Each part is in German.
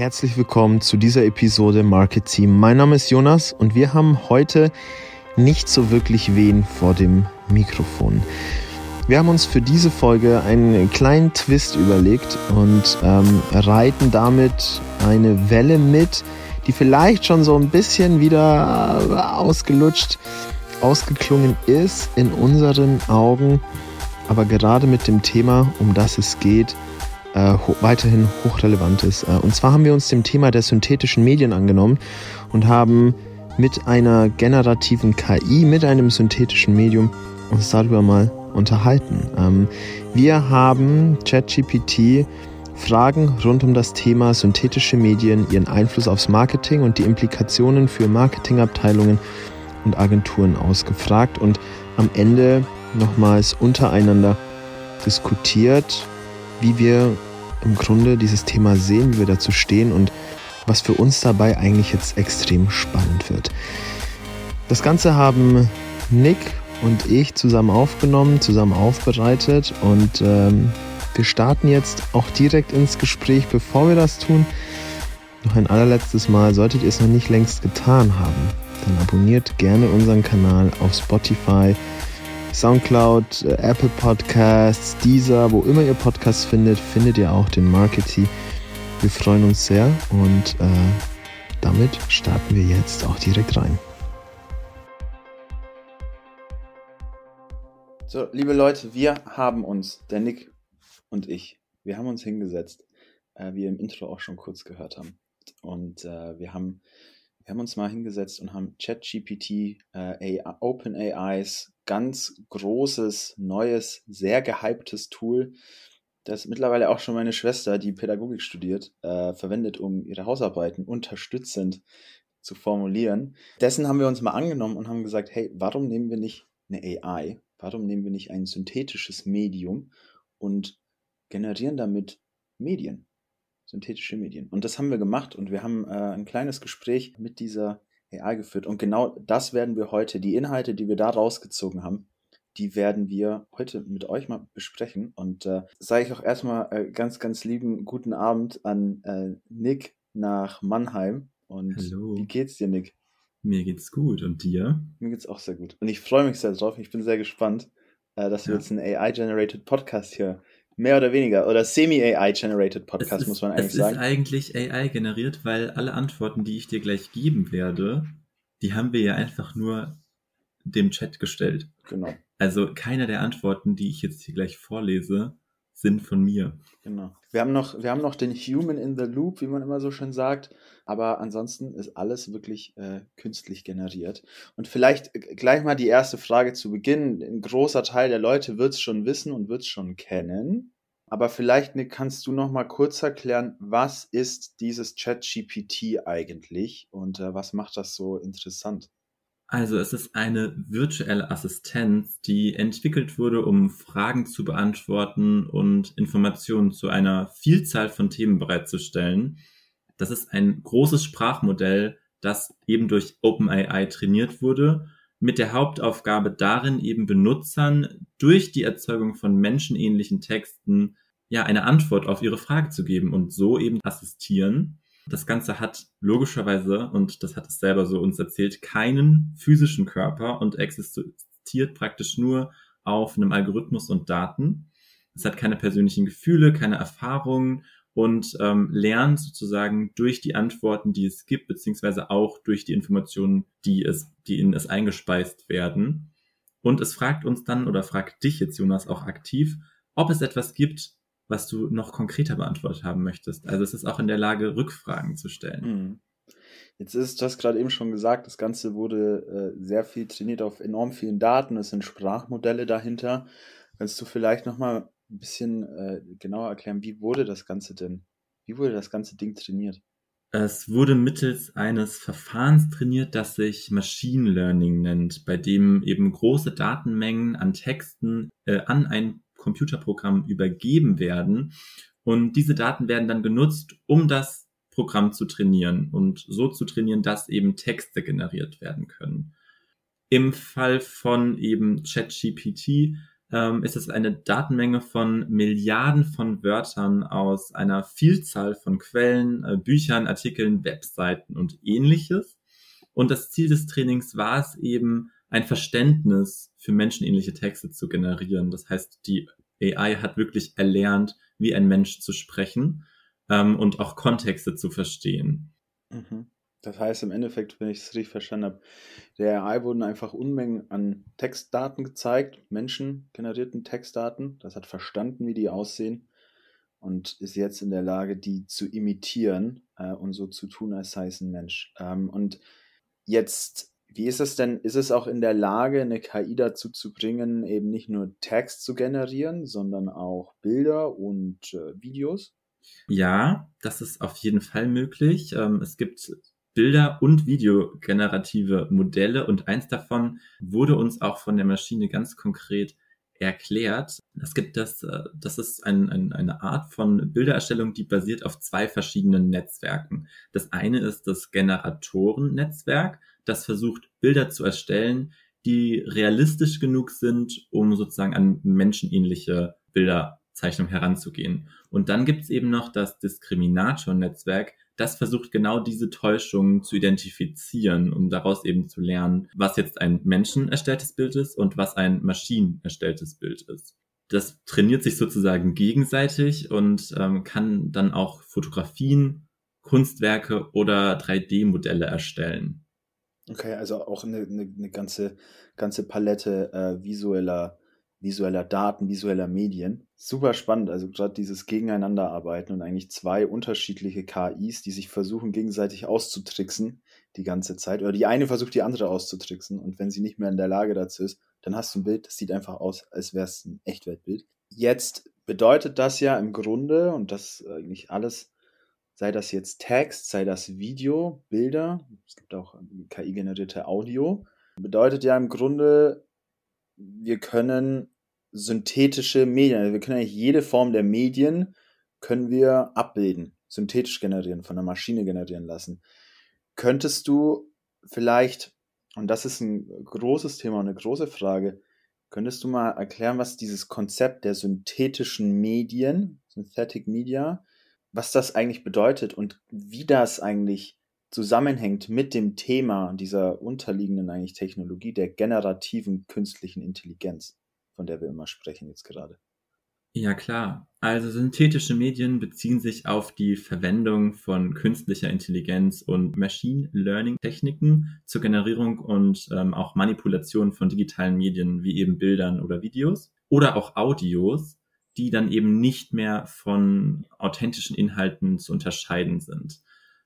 Herzlich willkommen zu dieser Episode Market Team. Mein Name ist Jonas und wir haben heute nicht so wirklich wen vor dem Mikrofon. Wir haben uns für diese Folge einen kleinen Twist überlegt und ähm, reiten damit eine Welle mit, die vielleicht schon so ein bisschen wieder ausgelutscht, ausgeklungen ist in unseren Augen, aber gerade mit dem Thema, um das es geht, äh, weiterhin hochrelevant ist. Äh, und zwar haben wir uns dem Thema der synthetischen Medien angenommen und haben mit einer generativen KI, mit einem synthetischen Medium uns darüber mal unterhalten. Ähm, wir haben ChatGPT Fragen rund um das Thema synthetische Medien, ihren Einfluss aufs Marketing und die Implikationen für Marketingabteilungen und Agenturen ausgefragt und am Ende nochmals untereinander diskutiert, wie wir im Grunde dieses Thema sehen, wie wir dazu stehen und was für uns dabei eigentlich jetzt extrem spannend wird. Das Ganze haben Nick und ich zusammen aufgenommen, zusammen aufbereitet und ähm, wir starten jetzt auch direkt ins Gespräch. Bevor wir das tun, noch ein allerletztes Mal, solltet ihr es noch nicht längst getan haben, dann abonniert gerne unseren Kanal auf Spotify, Soundcloud, äh, Apple Podcasts, Deezer, wo immer ihr Podcasts findet, findet ihr auch den Marketing. Wir freuen uns sehr und äh, damit starten wir jetzt auch direkt rein. So, liebe Leute, wir haben uns, der Nick und ich, wir haben uns hingesetzt, äh, wie ihr im Intro auch schon kurz gehört haben. Und äh, wir haben wir haben uns mal hingesetzt und haben ChatGPT, äh, OpenAIs ganz großes, neues, sehr gehyptes Tool, das mittlerweile auch schon meine Schwester, die Pädagogik studiert, äh, verwendet, um ihre Hausarbeiten unterstützend zu formulieren. Dessen haben wir uns mal angenommen und haben gesagt, hey, warum nehmen wir nicht eine AI? Warum nehmen wir nicht ein synthetisches Medium und generieren damit Medien? synthetische Medien. Und das haben wir gemacht und wir haben äh, ein kleines Gespräch mit dieser AI geführt. Und genau das werden wir heute, die Inhalte, die wir da rausgezogen haben, die werden wir heute mit euch mal besprechen. Und äh, sage ich auch erstmal äh, ganz, ganz lieben guten Abend an äh, Nick nach Mannheim. Und Hallo. wie geht's dir, Nick? Mir geht's gut. Und dir? Mir geht's auch sehr gut. Und ich freue mich sehr drauf. Ich bin sehr gespannt, äh, dass wir jetzt einen AI-generated Podcast hier Mehr oder weniger. Oder semi-AI-generated Podcast, ist, muss man eigentlich sagen. Es ist eigentlich AI generiert, weil alle Antworten, die ich dir gleich geben werde, die haben wir ja einfach nur dem Chat gestellt. Genau. Also keine der Antworten, die ich jetzt hier gleich vorlese, sind von mir. Genau. Wir haben noch, wir haben noch den Human in the Loop, wie man immer so schön sagt. Aber ansonsten ist alles wirklich äh, künstlich generiert. Und vielleicht äh, gleich mal die erste Frage zu Beginn. Ein großer Teil der Leute wird es schon wissen und wird es schon kennen. Aber vielleicht Nick, kannst du noch mal kurz erklären, was ist dieses ChatGPT eigentlich und äh, was macht das so interessant? Also es ist eine virtuelle Assistenz, die entwickelt wurde, um Fragen zu beantworten und Informationen zu einer Vielzahl von Themen bereitzustellen. Das ist ein großes Sprachmodell, das eben durch OpenAI trainiert wurde, mit der Hauptaufgabe darin eben Benutzern durch die Erzeugung von menschenähnlichen Texten ja eine Antwort auf ihre Frage zu geben und so eben assistieren. Das Ganze hat logischerweise, und das hat es selber so uns erzählt, keinen physischen Körper und existiert praktisch nur auf einem Algorithmus und Daten. Es hat keine persönlichen Gefühle, keine Erfahrungen und ähm, lernt sozusagen durch die Antworten, die es gibt, beziehungsweise auch durch die Informationen, die es, die in es eingespeist werden. Und es fragt uns dann oder fragt dich jetzt, Jonas, auch aktiv, ob es etwas gibt, was du noch konkreter beantwortet haben möchtest. Also es ist auch in der Lage, Rückfragen zu stellen. Mhm. Jetzt ist, du hast gerade eben schon gesagt, das Ganze wurde äh, sehr viel trainiert auf enorm vielen Daten. Es sind Sprachmodelle dahinter. Kannst du vielleicht nochmal ein bisschen äh, genauer erklären, wie wurde das Ganze denn, wie wurde das ganze Ding trainiert? Es wurde mittels eines Verfahrens trainiert, das sich Machine Learning nennt, bei dem eben große Datenmengen an Texten äh, an ein Computerprogramm übergeben werden. Und diese Daten werden dann genutzt, um das Programm zu trainieren und so zu trainieren, dass eben Texte generiert werden können. Im Fall von eben ChatGPT ähm, ist es eine Datenmenge von Milliarden von Wörtern aus einer Vielzahl von Quellen, äh, Büchern, Artikeln, Webseiten und ähnliches. Und das Ziel des Trainings war es eben, ein Verständnis für menschenähnliche Texte zu generieren. Das heißt, die AI hat wirklich erlernt, wie ein Mensch zu sprechen ähm, und auch Kontexte zu verstehen. Mhm. Das heißt im Endeffekt, wenn ich es richtig verstanden habe, der AI wurden einfach Unmengen an Textdaten gezeigt, menschengenerierten Textdaten. Das hat verstanden, wie die aussehen und ist jetzt in der Lage, die zu imitieren äh, und so zu tun, als sei es ein Mensch. Ähm, und jetzt, wie ist es denn? Ist es auch in der Lage, eine KI dazu zu bringen, eben nicht nur Text zu generieren, sondern auch Bilder und äh, Videos? Ja, das ist auf jeden Fall möglich. Ähm, es gibt Bilder- und Videogenerative Modelle und eins davon wurde uns auch von der Maschine ganz konkret erklärt. Es gibt das, äh, das ist ein, ein, eine Art von Bildererstellung, die basiert auf zwei verschiedenen Netzwerken. Das eine ist das Generatorennetzwerk, das versucht Bilder zu erstellen, die realistisch genug sind, um sozusagen an menschenähnliche Bilderzeichnung heranzugehen. Und dann gibt's eben noch das Diskriminator-Netzwerk, das versucht genau diese Täuschungen zu identifizieren, um daraus eben zu lernen, was jetzt ein menschenerstelltes Bild ist und was ein maschinenerstelltes Bild ist. Das trainiert sich sozusagen gegenseitig und ähm, kann dann auch Fotografien, Kunstwerke oder 3D-Modelle erstellen. Okay, also auch eine, eine, eine ganze, ganze Palette äh, visueller visueller Daten, visueller Medien. Super spannend, also gerade dieses Gegeneinanderarbeiten und eigentlich zwei unterschiedliche KIs, die sich versuchen gegenseitig auszutricksen die ganze Zeit. Oder die eine versucht die andere auszutricksen und wenn sie nicht mehr in der Lage dazu ist, dann hast du ein Bild, das sieht einfach aus, als wäre es ein Echtweltbild. Jetzt bedeutet das ja im Grunde, und das eigentlich alles, sei das jetzt Text, sei das Video, Bilder, es gibt auch KI-generierte Audio, bedeutet ja im Grunde, wir können synthetische Medien, also wir können eigentlich jede Form der Medien können wir abbilden, synthetisch generieren, von der Maschine generieren lassen. Könntest du vielleicht, und das ist ein großes Thema eine große Frage, könntest du mal erklären, was dieses Konzept der synthetischen Medien, Synthetic Media, was das eigentlich bedeutet und wie das eigentlich zusammenhängt mit dem Thema dieser unterliegenden eigentlich Technologie der generativen künstlichen Intelligenz, von der wir immer sprechen jetzt gerade. Ja klar. Also synthetische Medien beziehen sich auf die Verwendung von künstlicher Intelligenz und Machine Learning Techniken zur Generierung und ähm, auch Manipulation von digitalen Medien wie eben Bildern oder Videos oder auch Audios, die dann eben nicht mehr von authentischen Inhalten zu unterscheiden sind.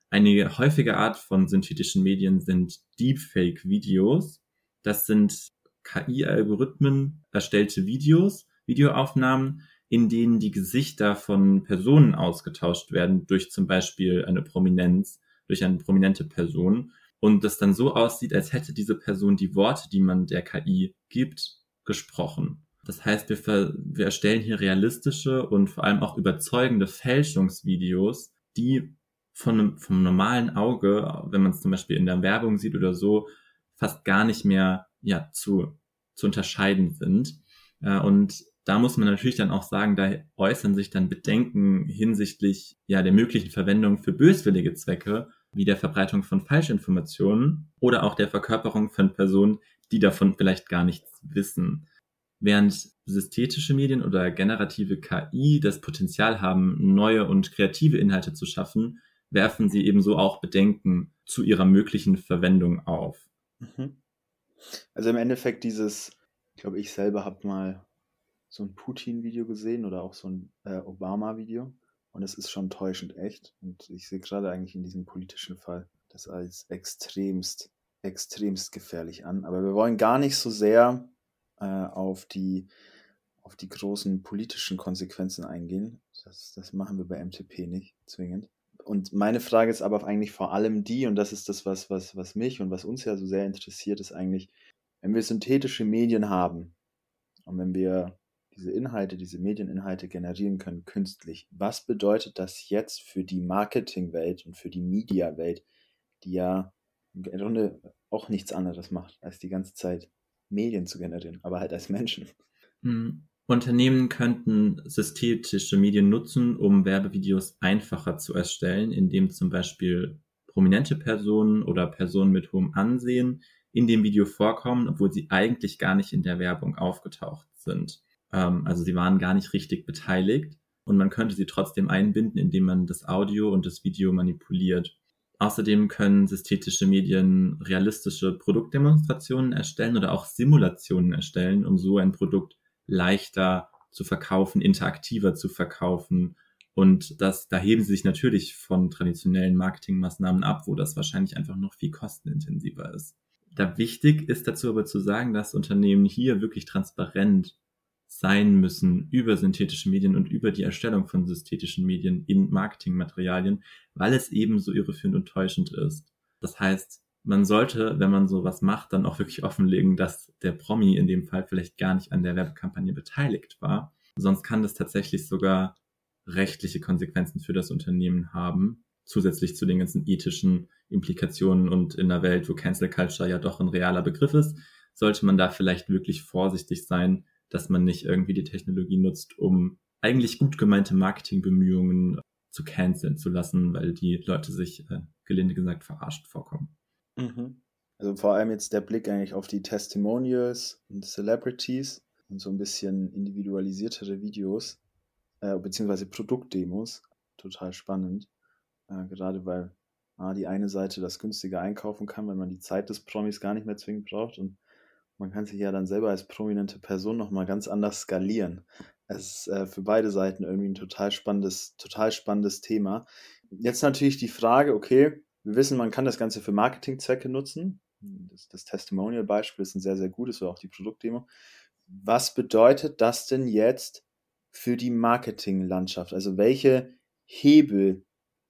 Eine häufige Art von synthetischen Medien sind Deepfake-Videos. Das sind KI-Algorithmen erstellte Videos, Videoaufnahmen, in denen die Gesichter von Personen ausgetauscht werden durch zum Beispiel eine Prominenz, durch eine prominente Person und das dann so aussieht, als hätte diese Person die Worte, die man der KI gibt, gesprochen. Das heißt, wir, wir erstellen hier realistische und vor allem auch überzeugende Fälschungsvideos, die von, vom normalen Auge, wenn man es zum Beispiel in der Werbung sieht oder so, fast gar nicht mehr ja, zu, zu unterscheiden sind. Äh, und da muss man natürlich dann auch sagen, da äußern sich dann Bedenken hinsichtlich ja der möglichen Verwendung für böswillige Zwecke, wie der Verbreitung von Falschinformationen oder auch der Verkörperung von Personen, die davon vielleicht gar nichts wissen. Während synthetische Medien oder generative KI das Potenzial haben, neue und kreative Inhalte zu schaffen, werfen sie ebenso auch Bedenken zu ihrer möglichen Verwendung auf. Mhm. Also im Endeffekt dieses, ich glaube, ich selber habe mal so ein Putin-Video gesehen oder auch so ein äh, Obama-Video und es ist schon täuschend echt und ich sehe gerade eigentlich in diesem politischen Fall das als extremst, extremst gefährlich an. Aber wir wollen gar nicht so sehr äh, auf die auf die großen politischen Konsequenzen eingehen. Das, das machen wir bei MTP nicht zwingend und meine Frage ist aber eigentlich vor allem die, und das ist das, was, was, was mich und was uns ja so sehr interessiert, ist eigentlich, wenn wir synthetische Medien haben und wenn wir diese Inhalte, diese Medieninhalte generieren können künstlich, was bedeutet das jetzt für die Marketingwelt und für die Mediawelt, die ja im Grunde auch nichts anderes macht, als die ganze Zeit Medien zu generieren, aber halt als Menschen? Hm, Unternehmen könnten synthetische Medien nutzen, um Werbevideos einfacher zu erstellen, indem zum Beispiel prominente Personen oder Personen mit hohem Ansehen in dem Video vorkommen, obwohl sie eigentlich gar nicht in der Werbung aufgetaucht sind. Ähm, also sie waren gar nicht richtig beteiligt und man könnte sie trotzdem einbinden, indem man das Audio und das Video manipuliert. Außerdem können synthetische Medien realistische Produktdemonstrationen erstellen oder auch Simulationen erstellen, um so ein Produkt leichter zu verkaufen, interaktiver zu verkaufen. Und das, da heben sie sich natürlich von traditionellen Marketingmaßnahmen ab, wo das wahrscheinlich einfach noch viel kostenintensiver ist. Da wichtig ist dazu aber zu sagen, dass Unternehmen hier wirklich transparent sein müssen über synthetische Medien und über die Erstellung von synthetischen Medien in Marketingmaterialien, weil es eben so irreführend und täuschend ist. Das heißt, man sollte, wenn man sowas macht, dann auch wirklich offenlegen, dass der Promi in dem Fall vielleicht gar nicht an der Werbekampagne beteiligt war. Sonst kann das tatsächlich sogar rechtliche Konsequenzen für das Unternehmen haben, zusätzlich zu den ganzen ethischen Implikationen und in einer Welt, wo Cancel Culture ja doch ein realer Begriff ist, sollte man da vielleicht wirklich vorsichtig sein, dass man nicht irgendwie die Technologie nutzt, um eigentlich gut gemeinte Marketingbemühungen zu canceln zu lassen, weil die Leute sich, äh, gelinde gesagt, verarscht vorkommen. Mhm. Also vor allem jetzt der Blick eigentlich auf die Testimonials und Celebrities und so ein bisschen individualisiertere Videos, äh, beziehungsweise Produktdemos. Total spannend. Äh, gerade weil ah, die eine Seite das günstiger einkaufen kann, wenn man die Zeit des Promis gar nicht mehr zwingend braucht und man kann sich ja dann selber als prominente Person nochmal ganz anders skalieren. Es ist äh, für beide Seiten irgendwie ein total spannendes, total spannendes Thema. Jetzt natürlich die Frage, okay, wir wissen, man kann das Ganze für Marketingzwecke nutzen. Das, das Testimonial-Beispiel ist ein sehr, sehr gutes, oder auch die Produktdemo. Was bedeutet das denn jetzt für die Marketinglandschaft? Also welche Hebel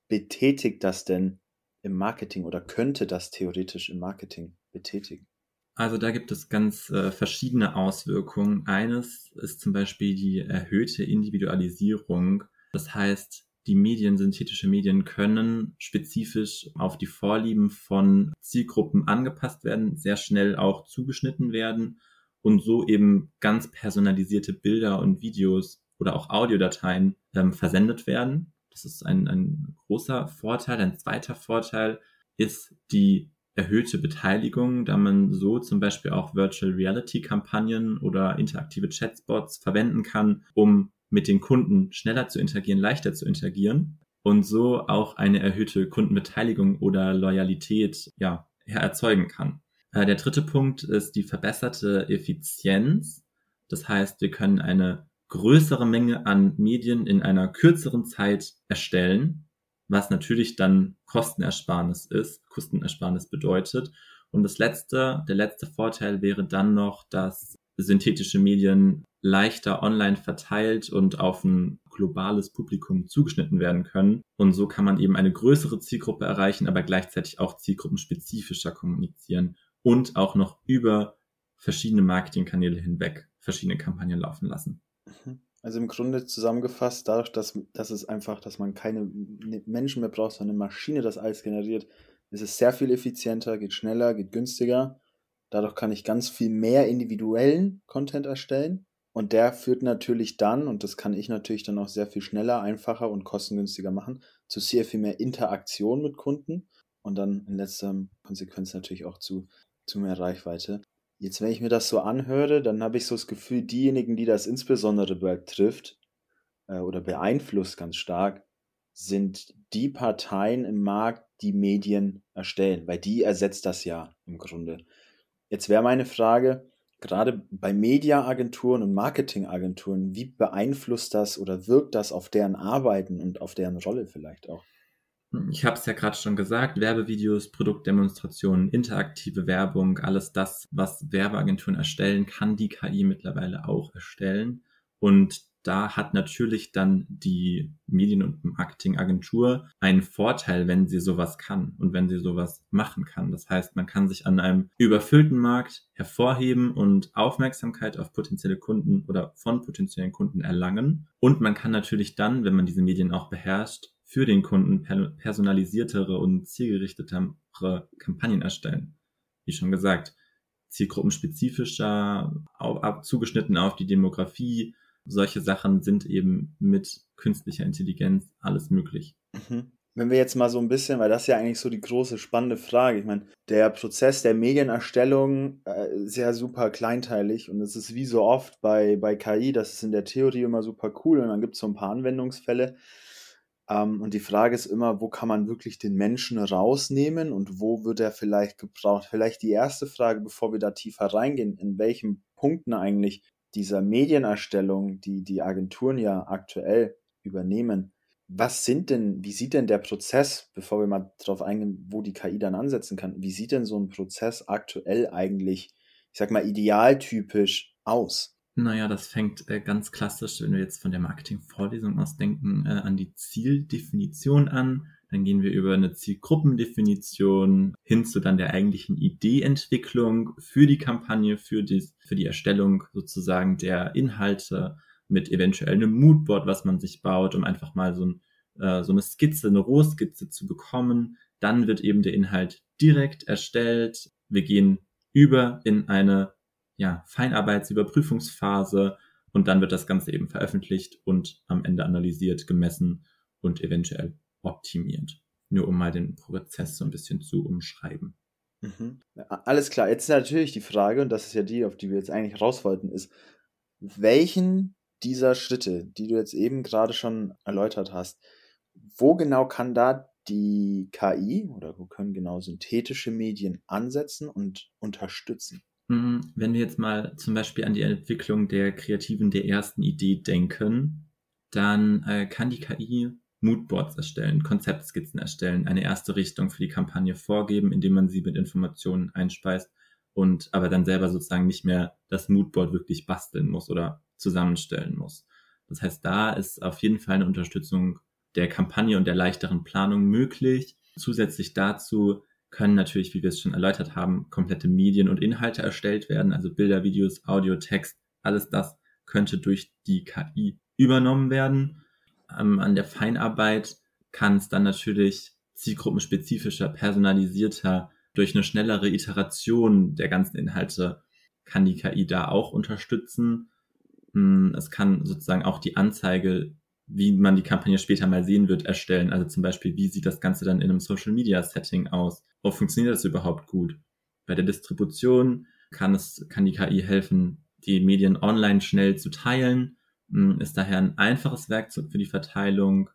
betätigt das denn im Marketing oder könnte das theoretisch im Marketing betätigen? Also da gibt es ganz äh, verschiedene Auswirkungen. Eines ist zum Beispiel die erhöhte Individualisierung. Das heißt, die Medien, synthetische Medien können spezifisch auf die Vorlieben von Zielgruppen angepasst werden, sehr schnell auch zugeschnitten werden und so eben ganz personalisierte Bilder und Videos oder auch Audiodateien ähm, versendet werden. Das ist ein, ein großer Vorteil. Ein zweiter Vorteil ist die erhöhte Beteiligung, da man so zum Beispiel auch Virtual Reality Kampagnen oder interaktive Chatbots verwenden kann, um mit den Kunden schneller zu interagieren, leichter zu interagieren und so auch eine erhöhte Kundenbeteiligung oder Loyalität ja, erzeugen kann. Äh, der dritte Punkt ist die verbesserte Effizienz. Das heißt, wir können eine größere Menge an Medien in einer kürzeren Zeit erstellen was natürlich dann Kostenersparnis ist, Kostenersparnis bedeutet. Und das letzte, der letzte Vorteil wäre dann noch, dass synthetische Medien leichter online verteilt und auf ein globales Publikum zugeschnitten werden können. Und so kann man eben eine größere Zielgruppe erreichen, aber gleichzeitig auch zielgruppenspezifischer kommunizieren und auch noch über verschiedene Marketingkanäle hinweg verschiedene Kampagnen laufen lassen. Mhm. Also im Grunde zusammengefasst, dadurch, dass, dass es einfach, dass man keine Menschen mehr braucht, sondern eine Maschine das alles generiert, ist es sehr viel effizienter, geht schneller, geht günstiger. Dadurch kann ich ganz viel mehr individuellen Content erstellen. Und der führt natürlich dann, und das kann ich natürlich dann auch sehr viel schneller, einfacher und kostengünstiger machen, zu sehr viel mehr Interaktion mit Kunden und dann in letzter Konsequenz natürlich auch zu, zu mehr Reichweite. Jetzt, wenn ich mir das so anhöre, dann habe ich so das Gefühl, diejenigen, die das insbesondere betrifft äh, oder beeinflusst ganz stark, sind die Parteien im Markt, die Medien erstellen, weil die ersetzt das ja im Grunde. Jetzt wäre meine Frage, gerade bei Mediaagenturen und Marketingagenturen, wie beeinflusst das oder wirkt das auf deren Arbeiten und auf deren Rolle vielleicht auch? Ich habe es ja gerade schon gesagt, Werbevideos, Produktdemonstrationen, interaktive Werbung, alles das, was Werbeagenturen erstellen, kann die KI mittlerweile auch erstellen. Und da hat natürlich dann die Medien- und Marketingagentur einen Vorteil, wenn sie sowas kann und wenn sie sowas machen kann. Das heißt, man kann sich an einem überfüllten Markt hervorheben und Aufmerksamkeit auf potenzielle Kunden oder von potenziellen Kunden erlangen. Und man kann natürlich dann, wenn man diese Medien auch beherrscht, für den Kunden personalisiertere und zielgerichtetere Kampagnen erstellen. Wie schon gesagt, zielgruppenspezifischer, auf, zugeschnitten auf die Demografie. Solche Sachen sind eben mit künstlicher Intelligenz alles möglich. Mhm. Wenn wir jetzt mal so ein bisschen, weil das ist ja eigentlich so die große spannende Frage. Ich meine, der Prozess der Medienerstellung äh, ist ja super kleinteilig und es ist wie so oft bei, bei KI, das ist in der Theorie immer super cool und dann gibt es so ein paar Anwendungsfälle. Ähm, und die Frage ist immer, wo kann man wirklich den Menschen rausnehmen und wo wird er vielleicht gebraucht? Vielleicht die erste Frage, bevor wir da tiefer reingehen, in welchen Punkten eigentlich dieser Medienerstellung, die die Agenturen ja aktuell übernehmen, was sind denn, wie sieht denn der Prozess, bevor wir mal darauf eingehen, wo die KI dann ansetzen kann, wie sieht denn so ein Prozess aktuell eigentlich, ich sag mal, idealtypisch aus? Naja, das fängt äh, ganz klassisch, wenn wir jetzt von der Marketingvorlesung aus denken, äh, an die Zieldefinition an. Dann gehen wir über eine Zielgruppendefinition hin zu dann der eigentlichen Ideeentwicklung für die Kampagne, für die, für die Erstellung sozusagen der Inhalte, mit eventuell einem Moodboard, was man sich baut, um einfach mal so, ein, äh, so eine Skizze, eine Rohskizze zu bekommen. Dann wird eben der Inhalt direkt erstellt. Wir gehen über in eine ja, Feinarbeitsüberprüfungsphase und dann wird das Ganze eben veröffentlicht und am Ende analysiert, gemessen und eventuell optimiert. Nur um mal den Prozess so ein bisschen zu umschreiben. Mhm. Alles klar. Jetzt ist natürlich die Frage, und das ist ja die, auf die wir jetzt eigentlich raus wollten, ist, welchen dieser Schritte, die du jetzt eben gerade schon erläutert hast, wo genau kann da die KI oder wo können genau synthetische Medien ansetzen und unterstützen? Mhm, wenn wir jetzt mal zum Beispiel an die Entwicklung der Kreativen der ersten Idee denken, dann äh, kann die KI Moodboards erstellen, Konzeptskizzen erstellen, eine erste Richtung für die Kampagne vorgeben, indem man sie mit Informationen einspeist und aber dann selber sozusagen nicht mehr das Moodboard wirklich basteln muss oder zusammenstellen muss. Das heißt, da ist auf jeden Fall eine Unterstützung der Kampagne und der leichteren Planung möglich. Zusätzlich dazu können natürlich, wie wir es schon erläutert haben, komplette Medien und Inhalte erstellt werden, also Bilder, Videos, Audio, Text, alles das könnte durch die KI übernommen werden. Ähm, an der Feinarbeit kann es dann natürlich zielgruppenspezifischer, personalisierter, durch eine schnellere Iteration der ganzen Inhalte kann die KI da auch unterstützen. Hm, es kann sozusagen auch die Anzeige, wie man die Kampagne später mal sehen wird, erstellen. Also zum Beispiel, wie sieht das Ganze dann in einem Social Media Setting aus? Wo funktioniert das überhaupt gut? Bei der Distribution kann es, kann die KI helfen, die Medien online schnell zu teilen, hm, ist daher ein einfaches Werkzeug für die Verteilung.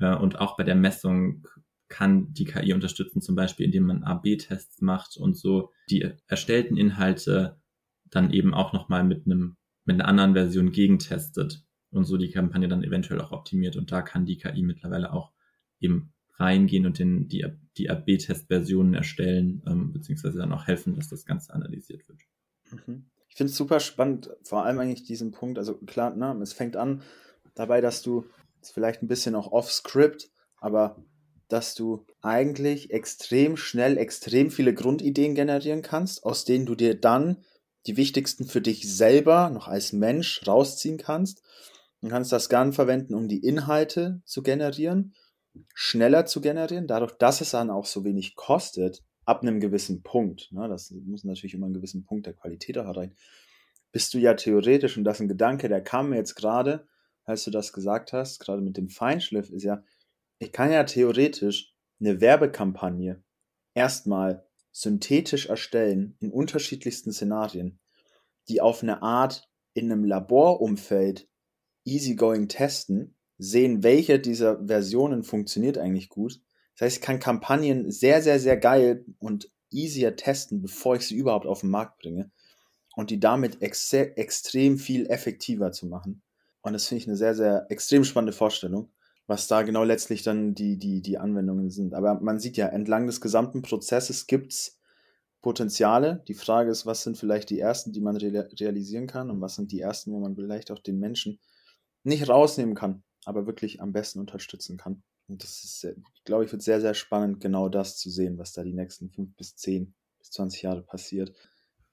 Und auch bei der Messung kann die KI unterstützen, zum Beispiel indem man AB-Tests macht und so die erstellten Inhalte dann eben auch nochmal mit einem mit einer anderen Version gegentestet und so die Kampagne dann eventuell auch optimiert. Und da kann die KI mittlerweile auch eben reingehen und den, die, die AB-Test-Versionen erstellen, ähm, beziehungsweise dann auch helfen, dass das Ganze analysiert wird. Mhm. Ich finde es super spannend, vor allem eigentlich diesen Punkt, also klar, ne, es fängt an dabei, dass du, vielleicht ein bisschen auch off-script, aber dass du eigentlich extrem schnell extrem viele Grundideen generieren kannst, aus denen du dir dann die wichtigsten für dich selber noch als Mensch rausziehen kannst und kannst das gern verwenden, um die Inhalte zu generieren, schneller zu generieren, dadurch, dass es dann auch so wenig kostet, ab einem gewissen Punkt, ne, das muss natürlich immer einen gewissen Punkt der Qualität auch rein, bist du ja theoretisch, und das ist ein Gedanke, der kam mir jetzt gerade, als du das gesagt hast, gerade mit dem Feinschliff, ist ja, ich kann ja theoretisch eine Werbekampagne erstmal synthetisch erstellen in unterschiedlichsten Szenarien, die auf eine Art in einem Laborumfeld easygoing testen, sehen, welche dieser Versionen funktioniert eigentlich gut. Das heißt, ich kann Kampagnen sehr, sehr, sehr geil und easier testen, bevor ich sie überhaupt auf den Markt bringe und die damit ex extrem viel effektiver zu machen. Und das finde ich eine sehr, sehr extrem spannende Vorstellung was da genau letztlich dann die, die, die Anwendungen sind. Aber man sieht ja, entlang des gesamten Prozesses gibt es Potenziale. Die Frage ist, was sind vielleicht die ersten, die man realisieren kann und was sind die ersten, wo man vielleicht auch den Menschen nicht rausnehmen kann, aber wirklich am besten unterstützen kann. Und das ist, glaube, ich wird sehr, sehr spannend, genau das zu sehen, was da die nächsten fünf bis zehn bis zwanzig Jahre passiert.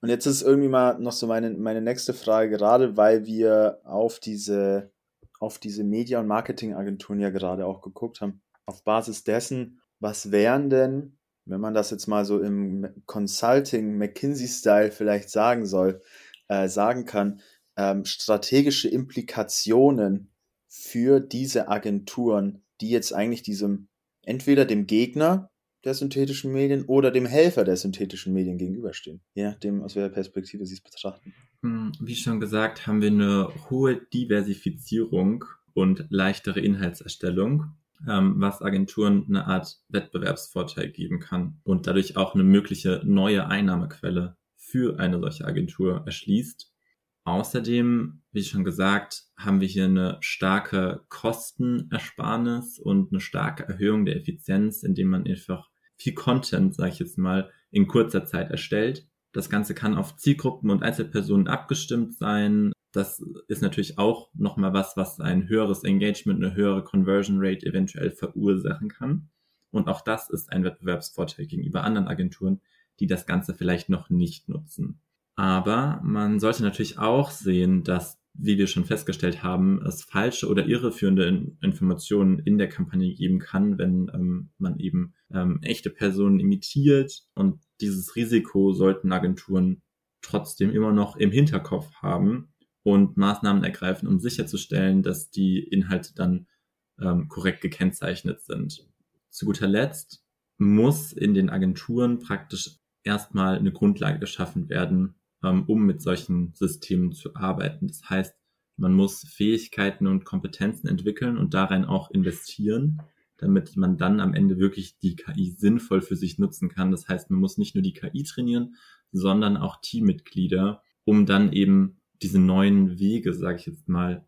Und jetzt ist irgendwie mal noch so meine, meine nächste Frage, gerade weil wir auf diese auf diese Media- und Marketingagenturen ja gerade auch geguckt haben. Auf Basis dessen, was wären denn wenn man das jetzt mal so im Consulting, McKinsey-Style vielleicht sagen soll, äh, sagen kann, ähm, strategische Implikationen für diese Agenturen, die jetzt eigentlich diesem, entweder dem Gegner der synthetischen Medien oder dem Helfer der synthetischen Medien gegenüberstehen, je nachdem, aus welcher Perspektive sie es betrachten. Hm, wie schon gesagt, haben wir eine hohe Diversifizierung und leichtere Inhaltserstellung, ähm, was Agenturen eine Art Wettbewerbsvorteil geben kann und dadurch auch eine mögliche neue Einnahmequelle für eine solche Agentur erschließt. Außerdem, wie schon gesagt, haben wir hier eine starke Kostenersparnis und eine starke Erhöhung der Effizienz, indem man einfach viel Content, sage ich jetzt mal, in kurzer Zeit erstellt. Das Ganze kann auf Zielgruppen und Einzelpersonen abgestimmt sein. Das ist natürlich auch nochmal was, was ein höheres Engagement, eine höhere Conversion Rate eventuell verursachen kann. Und auch das ist ein Wettbewerbsvorteil gegenüber anderen Agenturen, die das Ganze vielleicht noch nicht nutzen. Aber man sollte natürlich auch sehen, dass, wie wir schon festgestellt haben, es falsche oder irreführende Informationen in der Kampagne geben kann, wenn ähm, man eben ähm, echte Personen imitiert. Und dieses Risiko sollten Agenturen trotzdem immer noch im Hinterkopf haben und Maßnahmen ergreifen, um sicherzustellen, dass die Inhalte dann ähm, korrekt gekennzeichnet sind. Zu guter Letzt muss in den Agenturen praktisch erstmal eine Grundlage geschaffen werden, um mit solchen Systemen zu arbeiten. Das heißt, man muss Fähigkeiten und Kompetenzen entwickeln und darin auch investieren, damit man dann am Ende wirklich die KI sinnvoll für sich nutzen kann. Das heißt, man muss nicht nur die KI trainieren, sondern auch Teammitglieder, um dann eben diese neuen Wege, sage ich jetzt mal,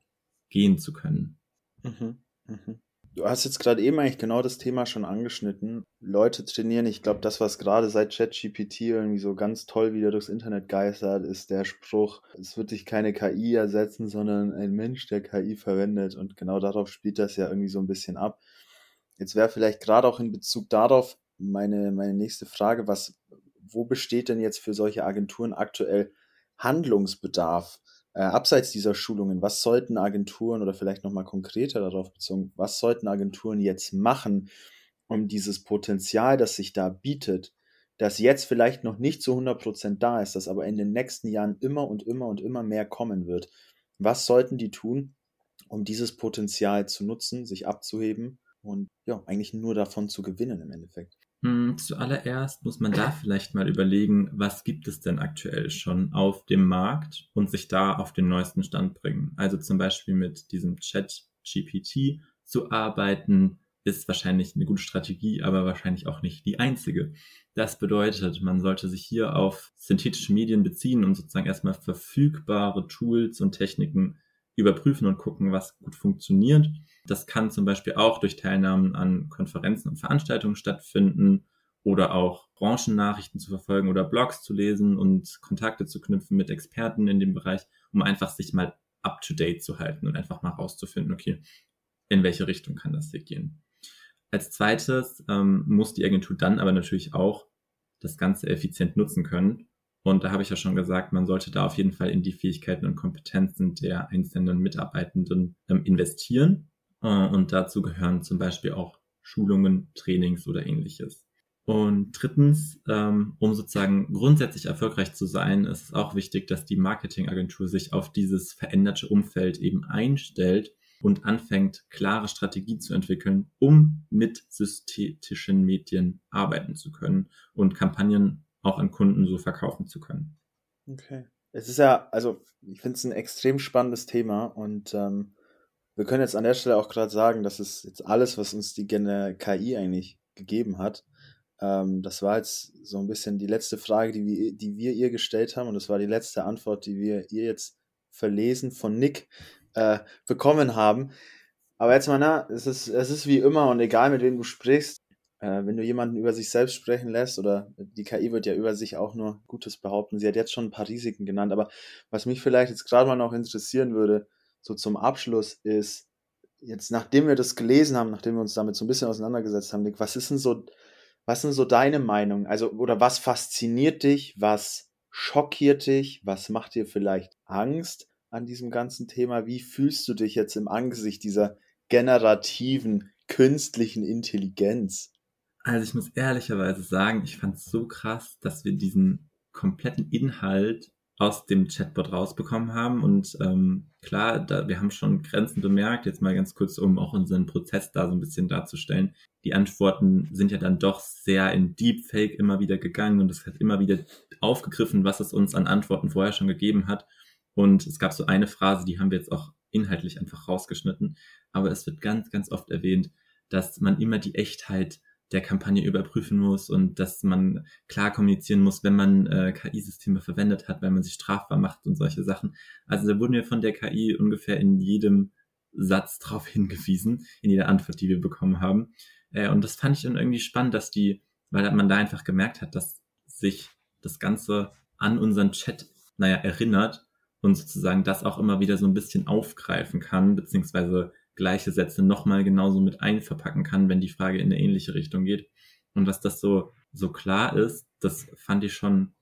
gehen zu können. Mhm, mh. Du hast jetzt gerade eben eigentlich genau das Thema schon angeschnitten. Leute trainieren. Ich glaube, das, was gerade seit ChatGPT irgendwie so ganz toll wieder durchs Internet geistert, ist der Spruch, es wird dich keine KI ersetzen, sondern ein Mensch, der KI verwendet. Und genau darauf spielt das ja irgendwie so ein bisschen ab. Jetzt wäre vielleicht gerade auch in Bezug darauf meine, meine nächste Frage, was, wo besteht denn jetzt für solche Agenturen aktuell Handlungsbedarf? Äh, abseits dieser Schulungen, was sollten Agenturen oder vielleicht nochmal konkreter darauf bezogen, was sollten Agenturen jetzt machen, um dieses Potenzial, das sich da bietet, das jetzt vielleicht noch nicht zu 100% da ist, das aber in den nächsten Jahren immer und immer und immer mehr kommen wird. Was sollten die tun, um dieses Potenzial zu nutzen, sich abzuheben und ja, eigentlich nur davon zu gewinnen im Endeffekt? Hm, zuallererst muss man da vielleicht mal überlegen, was gibt es denn aktuell schon auf dem Markt und sich da auf den neuesten Stand bringen. Also zum Beispiel mit diesem Chat GPT zu arbeiten, ist wahrscheinlich eine gute Strategie, aber wahrscheinlich auch nicht die einzige. Das bedeutet, man sollte sich hier auf synthetische Medien beziehen und sozusagen erstmal verfügbare Tools und Techniken überprüfen und gucken, was gut funktioniert das kann zum Beispiel auch durch Teilnahmen an Konferenzen und Veranstaltungen stattfinden oder auch Branchennachrichten zu verfolgen oder Blogs zu lesen und Kontakte zu knüpfen mit Experten in dem Bereich, um einfach sich mal up to date zu halten und einfach mal rauszufinden, okay, in welche Richtung kann das hier gehen. Als zweites ähm, muss die Agentur dann aber natürlich auch das Ganze effizient nutzen können. Und da habe ich ja schon gesagt, man sollte da auf jeden Fall in die Fähigkeiten und Kompetenzen der einzelnen Mitarbeitenden ähm, investieren und dazu gehören zum Beispiel auch Schulungen, Trainings oder ähnliches. Und drittens, ähm, um sozusagen grundsätzlich erfolgreich zu sein, ist es auch wichtig, dass die Marketingagentur sich auf dieses veränderte Umfeld eben einstellt und anfängt, klare Strategie zu entwickeln, um mit synthetischen Medien arbeiten zu können und Kampagnen auch an Kunden so verkaufen zu können. Okay. Es ist ja, also ich finde es ein extrem spannendes Thema und ähm, wir können jetzt an der Stelle auch gerade sagen, dass es jetzt alles, was uns die KI eigentlich gegeben hat. Ähm, das war jetzt so ein bisschen die letzte Frage, die wir, die wir ihr gestellt haben und das war die letzte Antwort, die wir ihr jetzt verlesen von Nick äh, bekommen haben. Aber jetzt mal, na, es ist, es ist wie immer und egal mit wem du sprichst, äh, wenn du jemanden über sich selbst sprechen lässt oder die KI wird ja über sich auch nur Gutes behaupten. Sie hat jetzt schon ein paar Risiken genannt, aber was mich vielleicht jetzt gerade mal noch interessieren würde, so zum Abschluss ist, jetzt nachdem wir das gelesen haben, nachdem wir uns damit so ein bisschen auseinandergesetzt haben, Nick, was ist denn so, was sind so deine Meinung? Also, oder was fasziniert dich? Was schockiert dich? Was macht dir vielleicht Angst an diesem ganzen Thema? Wie fühlst du dich jetzt im Angesicht dieser generativen künstlichen Intelligenz? Also ich muss ehrlicherweise sagen, ich fand es so krass, dass wir diesen kompletten Inhalt aus dem Chatbot rausbekommen haben. Und ähm, klar, da, wir haben schon Grenzen bemerkt, jetzt mal ganz kurz, um auch unseren Prozess da so ein bisschen darzustellen. Die Antworten sind ja dann doch sehr in Deepfake immer wieder gegangen und es hat immer wieder aufgegriffen, was es uns an Antworten vorher schon gegeben hat. Und es gab so eine Phrase, die haben wir jetzt auch inhaltlich einfach rausgeschnitten. Aber es wird ganz, ganz oft erwähnt, dass man immer die Echtheit der Kampagne überprüfen muss und dass man klar kommunizieren muss, wenn man äh, KI-Systeme verwendet hat, weil man sich strafbar macht und solche Sachen. Also da wurden wir von der KI ungefähr in jedem Satz drauf hingewiesen, in jeder Antwort, die wir bekommen haben. Äh, und das fand ich dann irgendwie spannend, dass die, weil man da einfach gemerkt hat, dass sich das Ganze an unseren Chat, naja, erinnert und sozusagen das auch immer wieder so ein bisschen aufgreifen kann, beziehungsweise gleiche Sätze nochmal genauso mit einverpacken kann, wenn die Frage in eine ähnliche Richtung geht. Und dass das so, so klar ist, das fand ich schon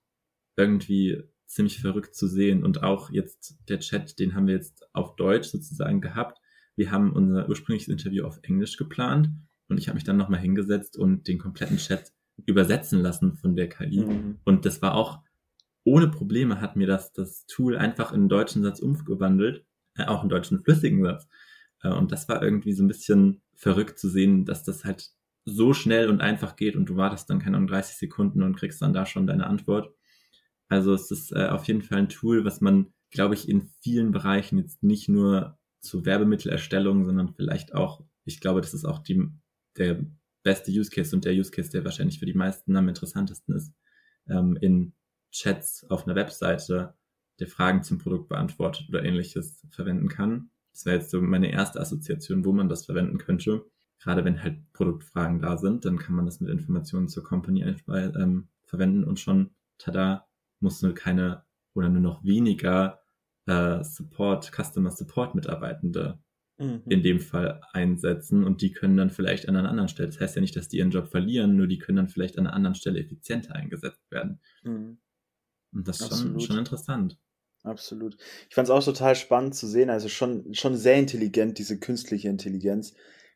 irgendwie ziemlich verrückt zu sehen. Und auch jetzt der Chat, den haben wir jetzt auf Deutsch sozusagen gehabt. Wir haben unser ursprüngliches Interview auf Englisch geplant und ich habe mich dann nochmal hingesetzt und den kompletten Chat übersetzen lassen von der KI. Mhm. Und das war auch ohne Probleme hat mir das, das Tool einfach in einen deutschen Satz umgewandelt, äh, auch einen deutschen flüssigen Satz. Äh, und das war irgendwie so ein bisschen verrückt zu sehen, dass das halt so schnell und einfach geht und du wartest dann keine Ahnung 30 Sekunden und kriegst dann da schon deine Antwort. Also es ist äh, auf jeden Fall ein Tool, was man, glaube ich, in vielen Bereichen jetzt nicht nur zur Werbemittelerstellung, sondern vielleicht auch, ich glaube, das ist auch die, der beste Use Case und der Use Case, der wahrscheinlich für die meisten am interessantesten ist, ähm, in Chats auf einer Webseite, der Fragen zum Produkt beantwortet oder ähnliches verwenden kann. Das wäre jetzt so meine erste Assoziation, wo man das verwenden könnte. Gerade wenn halt Produktfragen da sind, dann kann man das mit Informationen zur Company ähm, verwenden und schon, tada, muss nur keine oder nur noch weniger äh, Support, Customer Support Mitarbeitende mhm. in dem Fall einsetzen und die können dann vielleicht an einer anderen Stelle. Das heißt ja nicht, dass die ihren Job verlieren, nur die können dann vielleicht an einer anderen Stelle effizienter eingesetzt werden. Mhm. Und das ist schon, schon interessant. Absolut. Ich fand es auch total spannend zu sehen, also schon, schon sehr intelligent, diese künstliche Intelligenz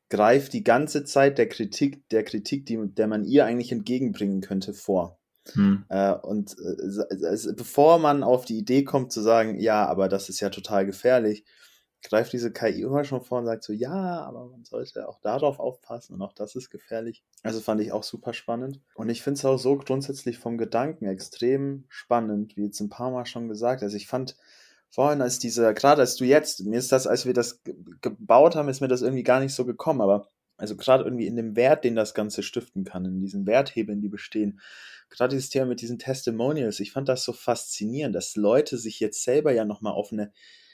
greift die ganze Zeit der Kritik, der Kritik, die, der man ihr eigentlich entgegenbringen könnte, vor. Hm. Äh, und äh, bevor man auf die Idee kommt zu sagen, ja, aber das ist ja total gefährlich, greift diese KI immer schon vor und sagt so, ja, aber man sollte auch darauf aufpassen und auch das ist gefährlich. Also fand ich auch super spannend. Und ich finde es auch so grundsätzlich vom Gedanken extrem spannend, wie jetzt ein paar Mal schon gesagt. Also ich fand vorhin, als dieser, gerade als du jetzt, mir ist das, als wir das gebaut haben, ist mir das irgendwie gar nicht so gekommen, aber also gerade irgendwie in dem Wert, den das Ganze stiften kann, in diesen Werthebeln, die bestehen. Gerade dieses Thema mit diesen Testimonials, ich fand das so faszinierend, dass Leute sich jetzt selber ja nochmal auf eine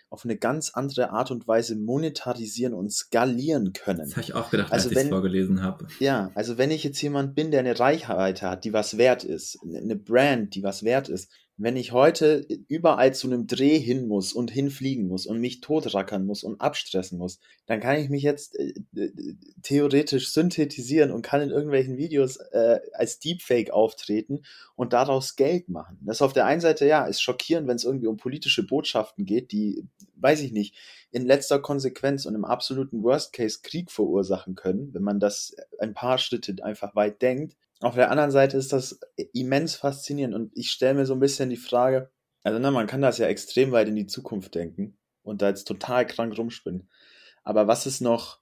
auf eine ganz andere Art und Weise monetarisieren und skalieren können. Das habe ich auch gedacht, also als ich es vorgelesen habe. Ja, also wenn ich jetzt jemand bin, der eine Reichweite hat, die was wert ist, eine Brand, die was wert ist, wenn ich heute überall zu einem Dreh hin muss und hinfliegen muss und mich totrackern muss und abstressen muss, dann kann ich mich jetzt äh, äh, theoretisch synthetisieren und kann in irgendwelchen Videos äh, als Deepfake auftreten und daraus Geld machen. Das auf der einen Seite, ja, ist schockierend, wenn es irgendwie um politische Botschaften geht, die, weiß ich nicht, in letzter Konsequenz und im absoluten Worst Case Krieg verursachen können, wenn man das ein paar Schritte einfach weit denkt. Auf der anderen Seite ist das immens faszinierend und ich stelle mir so ein bisschen die Frage, also ne, man kann das ja extrem weit in die Zukunft denken und da jetzt total krank rumspinnen. Aber was ist noch,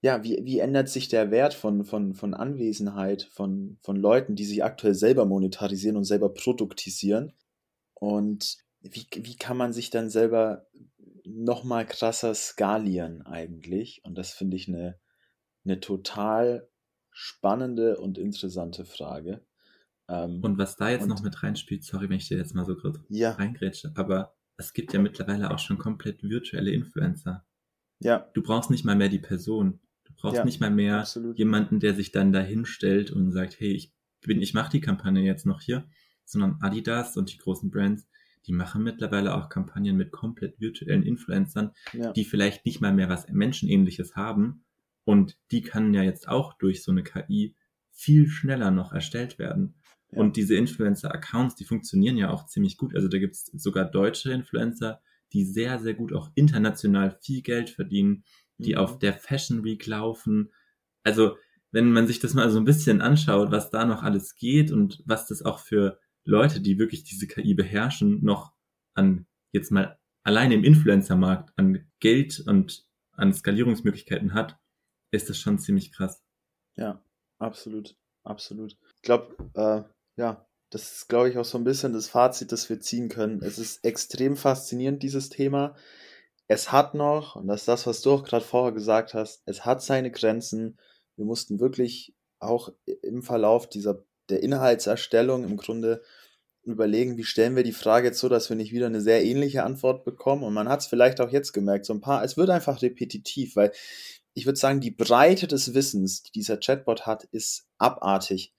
ja, wie, wie ändert sich der Wert von, von, von Anwesenheit von, von Leuten, die sich aktuell selber monetarisieren und selber produktisieren? Und wie, wie kann man sich dann selber nochmal krasser skalieren eigentlich? Und das finde ich eine, eine total spannende und interessante Frage. Ähm, und was da jetzt noch mit reinspielt, sorry, wenn ich dir jetzt mal so ja. reingrätsche, aber es gibt ja mittlerweile auch schon komplett virtuelle Influencer. Ja. Du brauchst nicht mal mehr die Person. Du brauchst ja, nicht mal mehr absolut. jemanden, der sich dann da hinstellt und sagt, hey, ich bin, ich mache die Kampagne jetzt noch hier, sondern Adidas und die großen Brands, die machen mittlerweile auch Kampagnen mit komplett virtuellen Influencern, ja. die vielleicht nicht mal mehr was Menschenähnliches haben, und die kann ja jetzt auch durch so eine KI viel schneller noch erstellt werden. Ja. Und diese Influencer-Accounts, die funktionieren ja auch ziemlich gut. Also da gibt es sogar deutsche Influencer, die sehr, sehr gut auch international viel Geld verdienen, die mhm. auf der Fashion Week laufen. Also wenn man sich das mal so ein bisschen anschaut, was da noch alles geht und was das auch für Leute, die wirklich diese KI beherrschen, noch an jetzt mal alleine im Influencer-Markt an Geld und an Skalierungsmöglichkeiten hat, ist das schon ziemlich krass. Ja, absolut, absolut. Ich glaube, äh, ja, das ist, glaube ich, auch so ein bisschen das Fazit, das wir ziehen können. Es ist extrem faszinierend, dieses Thema. Es hat noch, und das ist das, was du auch gerade vorher gesagt hast, es hat seine Grenzen. Wir mussten wirklich auch im Verlauf dieser der Inhaltserstellung im Grunde überlegen, wie stellen wir die Frage jetzt so, dass wir nicht wieder eine sehr ähnliche Antwort bekommen. Und man hat es vielleicht auch jetzt gemerkt, so ein paar, es wird einfach repetitiv, weil ich würde sagen, die Breite des Wissens, die dieser Chatbot hat, ist abartig.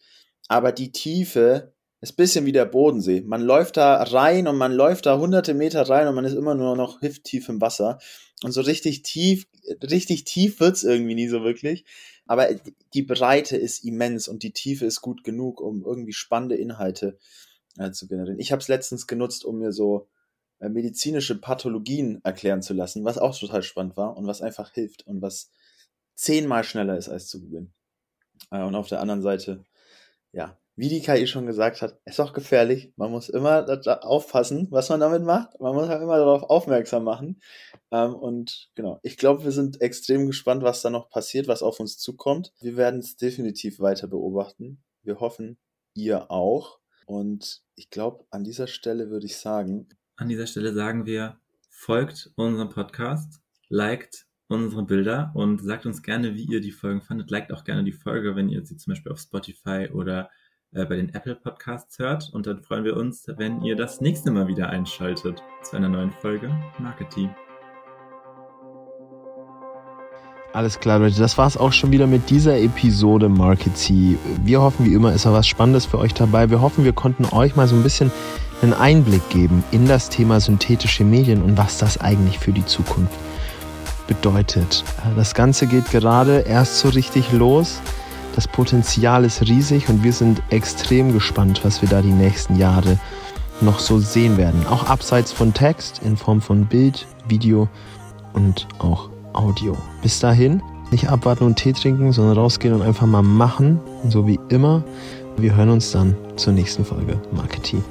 Aber die Tiefe ist ein bisschen wie der Bodensee. Man läuft da rein und man läuft da hunderte Meter rein und man ist immer nur noch hüfttief im Wasser. Und so richtig tief, richtig tief wird's irgendwie nie so wirklich. Aber die Breite ist immens und die Tiefe ist gut genug, um irgendwie spannende Inhalte äh, zu generieren. Ich habe es letztens genutzt, um mir so äh, medizinische Pathologien erklären zu lassen, was auch total spannend war und was einfach hilft und was zehnmal schneller ist als zu googeln. Äh, und auf der anderen Seite, ja, wie die KI schon gesagt hat, ist auch gefährlich. Man muss immer aufpassen, was man damit macht. Man muss halt immer darauf aufmerksam machen. Ähm, und genau, ich glaube, wir sind extrem gespannt, was da noch passiert, was auf uns zukommt. Wir werden es definitiv weiter beobachten. Wir hoffen, ihr auch. Und ich glaube, an dieser Stelle würde ich sagen. An dieser Stelle sagen wir, folgt unserem Podcast, liked unsere Bilder und sagt uns gerne, wie ihr die Folgen fandet. Liked auch gerne die Folge, wenn ihr sie zum Beispiel auf Spotify oder äh, bei den Apple Podcasts hört. Und dann freuen wir uns, wenn ihr das nächste Mal wieder einschaltet zu einer neuen Folge Marketing. Alles klar, Leute, das war's auch schon wieder mit dieser Episode Marketing. Wir hoffen, wie immer, ist da was Spannendes für euch dabei. Wir hoffen, wir konnten euch mal so ein bisschen einen Einblick geben in das Thema synthetische Medien und was das eigentlich für die Zukunft bedeutet. Das Ganze geht gerade erst so richtig los. Das Potenzial ist riesig und wir sind extrem gespannt, was wir da die nächsten Jahre noch so sehen werden. Auch abseits von Text in Form von Bild, Video und auch Audio. Bis dahin, nicht abwarten und Tee trinken, sondern rausgehen und einfach mal machen. So wie immer. Wir hören uns dann zur nächsten Folge Marketing.